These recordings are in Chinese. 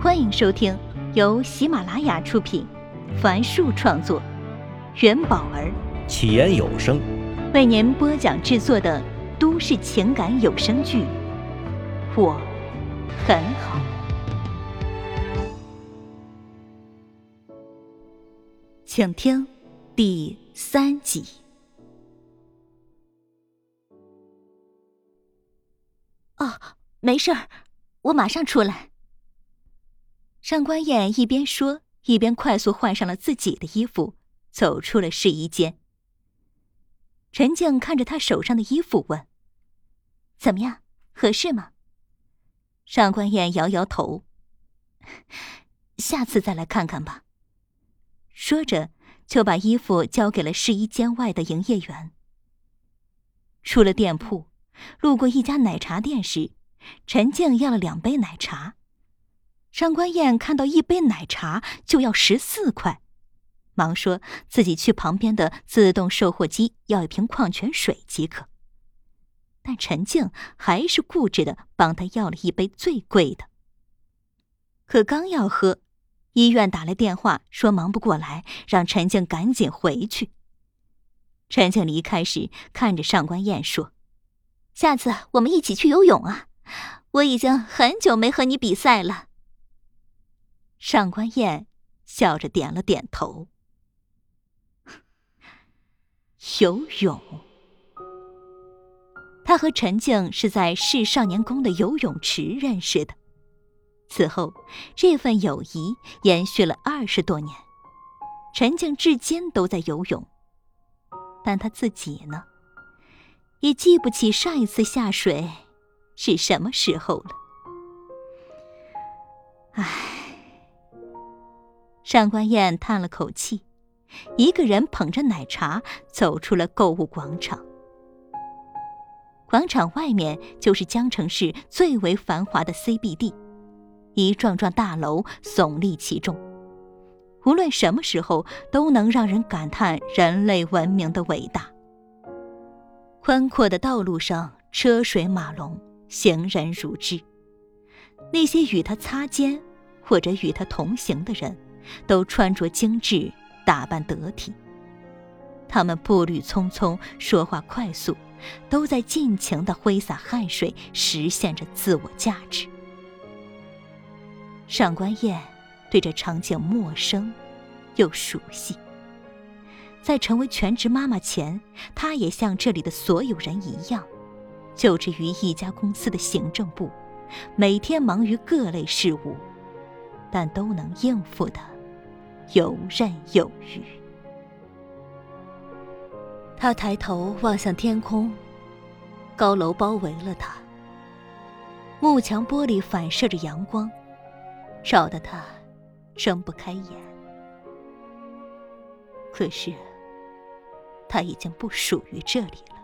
欢迎收听由喜马拉雅出品，凡树创作，元宝儿起言有声为您播讲制作的都市情感有声剧《我很好》，请听第三集。哦，没事儿，我马上出来。上官燕一边说，一边快速换上了自己的衣服，走出了试衣间。陈静看着他手上的衣服，问：“怎么样，合适吗？”上官燕摇摇头：“下次再来看看吧。”说着，就把衣服交给了试衣间外的营业员。出了店铺，路过一家奶茶店时，陈静要了两杯奶茶。上官燕看到一杯奶茶就要十四块，忙说自己去旁边的自动售货机要一瓶矿泉水即可。但陈静还是固执的帮他要了一杯最贵的。可刚要喝，医院打来电话说忙不过来，让陈静赶紧回去。陈静离开时看着上官燕说：“下次我们一起去游泳啊！我已经很久没和你比赛了。”上官燕笑着点了点头。游泳，他和陈静是在市少年宫的游泳池认识的，此后这份友谊延续了二十多年。陈静至今都在游泳，但他自己呢，也记不起上一次下水是什么时候了。唉。上官燕叹了口气，一个人捧着奶茶走出了购物广场。广场外面就是江城市最为繁华的 CBD，一幢幢大楼耸立其中，无论什么时候都能让人感叹人类文明的伟大。宽阔的道路上车水马龙，行人如织，那些与他擦肩或者与他同行的人。都穿着精致，打扮得体。他们步履匆匆，说话快速，都在尽情的挥洒汗水，实现着自我价值。上官燕对这场景陌生又熟悉。在成为全职妈妈前，她也像这里的所有人一样，就职于一家公司的行政部，每天忙于各类事务，但都能应付的。游刃有余。他抬头望向天空，高楼包围了他，幕墙玻璃反射着阳光，照得他睁不开眼。可是，他已经不属于这里了。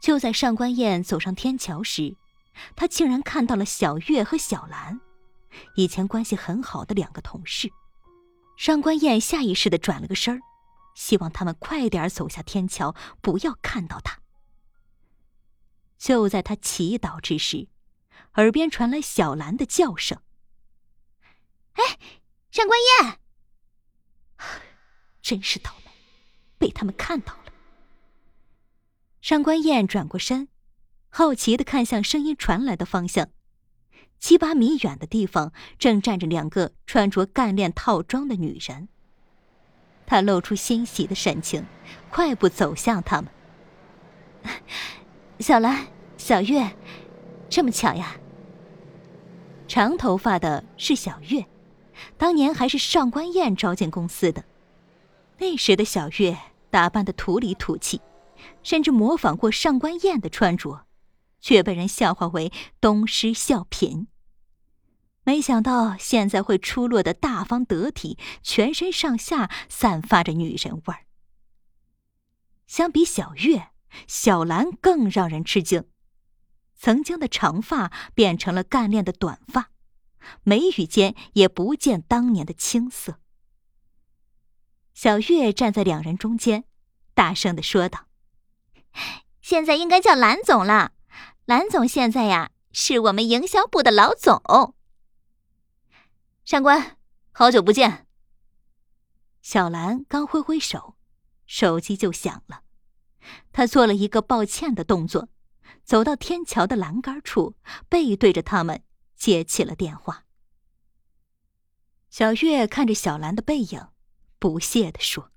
就在上官燕走上天桥时。他竟然看到了小月和小兰，以前关系很好的两个同事。上官燕下意识的转了个身，希望他们快点走下天桥，不要看到他。就在他祈祷之时，耳边传来小兰的叫声：“哎，上官燕！”真是倒霉，被他们看到了。上官燕转过身。好奇的看向声音传来的方向，七八米远的地方正站着两个穿着干练套装的女人。他露出欣喜的神情，快步走向他们。小兰、小月，这么巧呀！长头发的是小月，当年还是上官燕招进公司的。那时的小月打扮的土里土气，甚至模仿过上官燕的穿着。却被人笑话为东施效颦。没想到现在会出落的大方得体，全身上下散发着女人味儿。相比小月，小兰更让人吃惊。曾经的长发变成了干练的短发，眉宇间也不见当年的青涩。小月站在两人中间，大声的说道：“现在应该叫兰总了。”蓝总现在呀是我们营销部的老总。上官，好久不见。小兰刚挥挥手，手机就响了。他做了一个抱歉的动作，走到天桥的栏杆处，背对着他们接起了电话。小月看着小兰的背影，不屑地说：“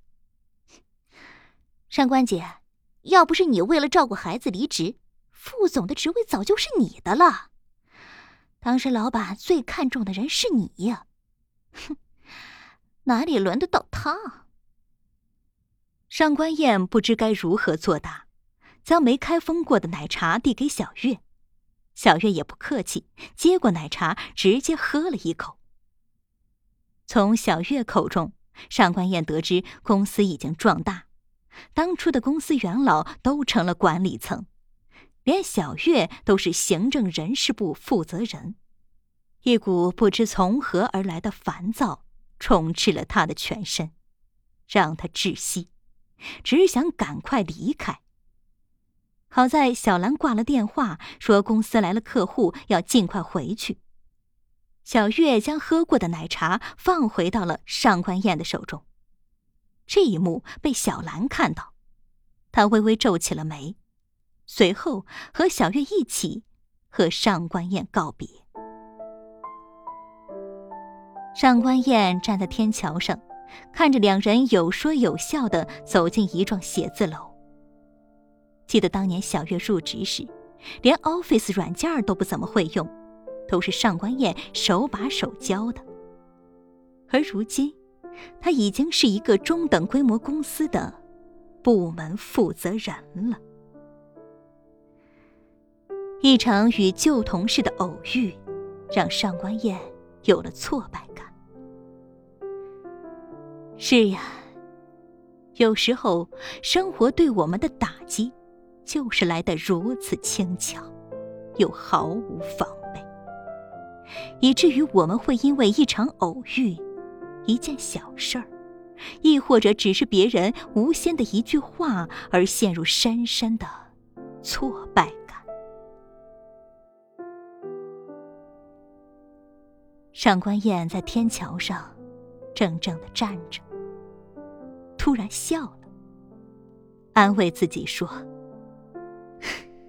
上官姐，要不是你为了照顾孩子离职，副总的职位早就是你的了。当时老板最看重的人是你，哼，哪里轮得到他？”上官燕不知该如何作答，将没开封过的奶茶递给小月，小月也不客气，接过奶茶直接喝了一口。从小月口中，上官燕得知公司已经壮大，当初的公司元老都成了管理层，连小月都是行政人事部负责人。一股不知从何而来的烦躁充斥了他的全身，让他窒息，只想赶快离开。好在小兰挂了电话，说公司来了客户，要尽快回去。小月将喝过的奶茶放回到了上官燕的手中，这一幕被小兰看到，她微微皱起了眉，随后和小月一起和上官燕告别。上官燕站在天桥上，看着两人有说有笑的走进一幢写字楼。记得当年小月入职时，连 Office 软件都不怎么会用。都是上官燕手把手教的，而如今，他已经是一个中等规模公司的部门负责人了。一场与旧同事的偶遇，让上官燕有了挫败感。是呀，有时候生活对我们的打击，就是来得如此轻巧，又毫无防备。以至于我们会因为一场偶遇、一件小事儿，亦或者只是别人无心的一句话，而陷入深深的挫败上官燕在天桥上怔怔的站着，突然笑了，安慰自己说：“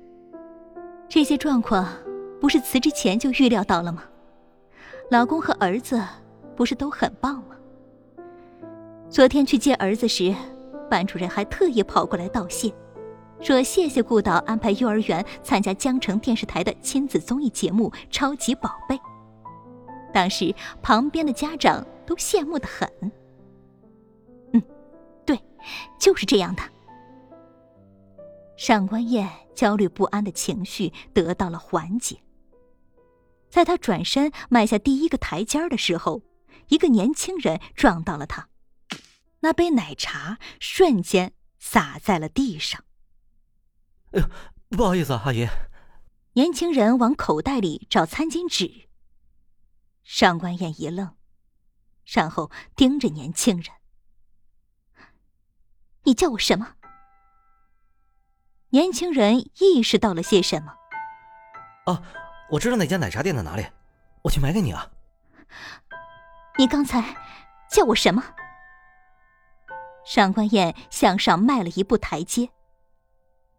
这些状况不是辞职前就预料到了吗？”老公和儿子不是都很棒吗？昨天去接儿子时，班主任还特意跑过来道谢，说谢谢顾导安排幼儿园参加江城电视台的亲子综艺节目《超级宝贝》。当时旁边的家长都羡慕的很。嗯，对，就是这样的。上官燕焦虑不安的情绪得到了缓解。在他转身迈下第一个台阶的时候，一个年轻人撞到了他，那杯奶茶瞬间洒在了地上。哎呦，不好意思啊，阿姨。年轻人往口袋里找餐巾纸。上官燕一愣，然后盯着年轻人：“你叫我什么？”年轻人意识到了些什么。啊。我知道那家奶茶店在哪里，我去买给你啊。你刚才叫我什么？上官燕向上迈了一步台阶。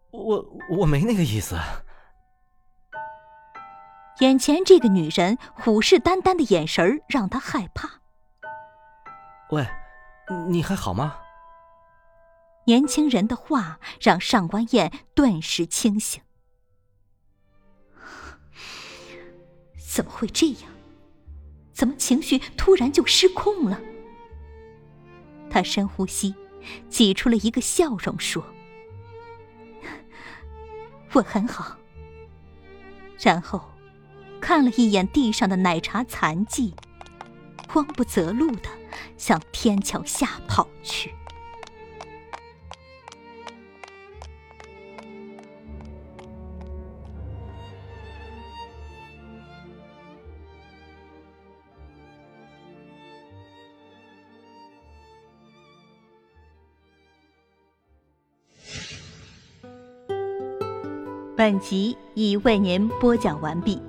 我我没那个意思。眼前这个女人虎视眈眈的眼神让他害怕。喂，你还好吗？年轻人的话让上官燕顿时清醒。怎么会这样？怎么情绪突然就失控了？他深呼吸，挤出了一个笑容，说：“我很好。”然后看了一眼地上的奶茶残迹慌不择路的向天桥下跑去。本集已为您播讲完毕。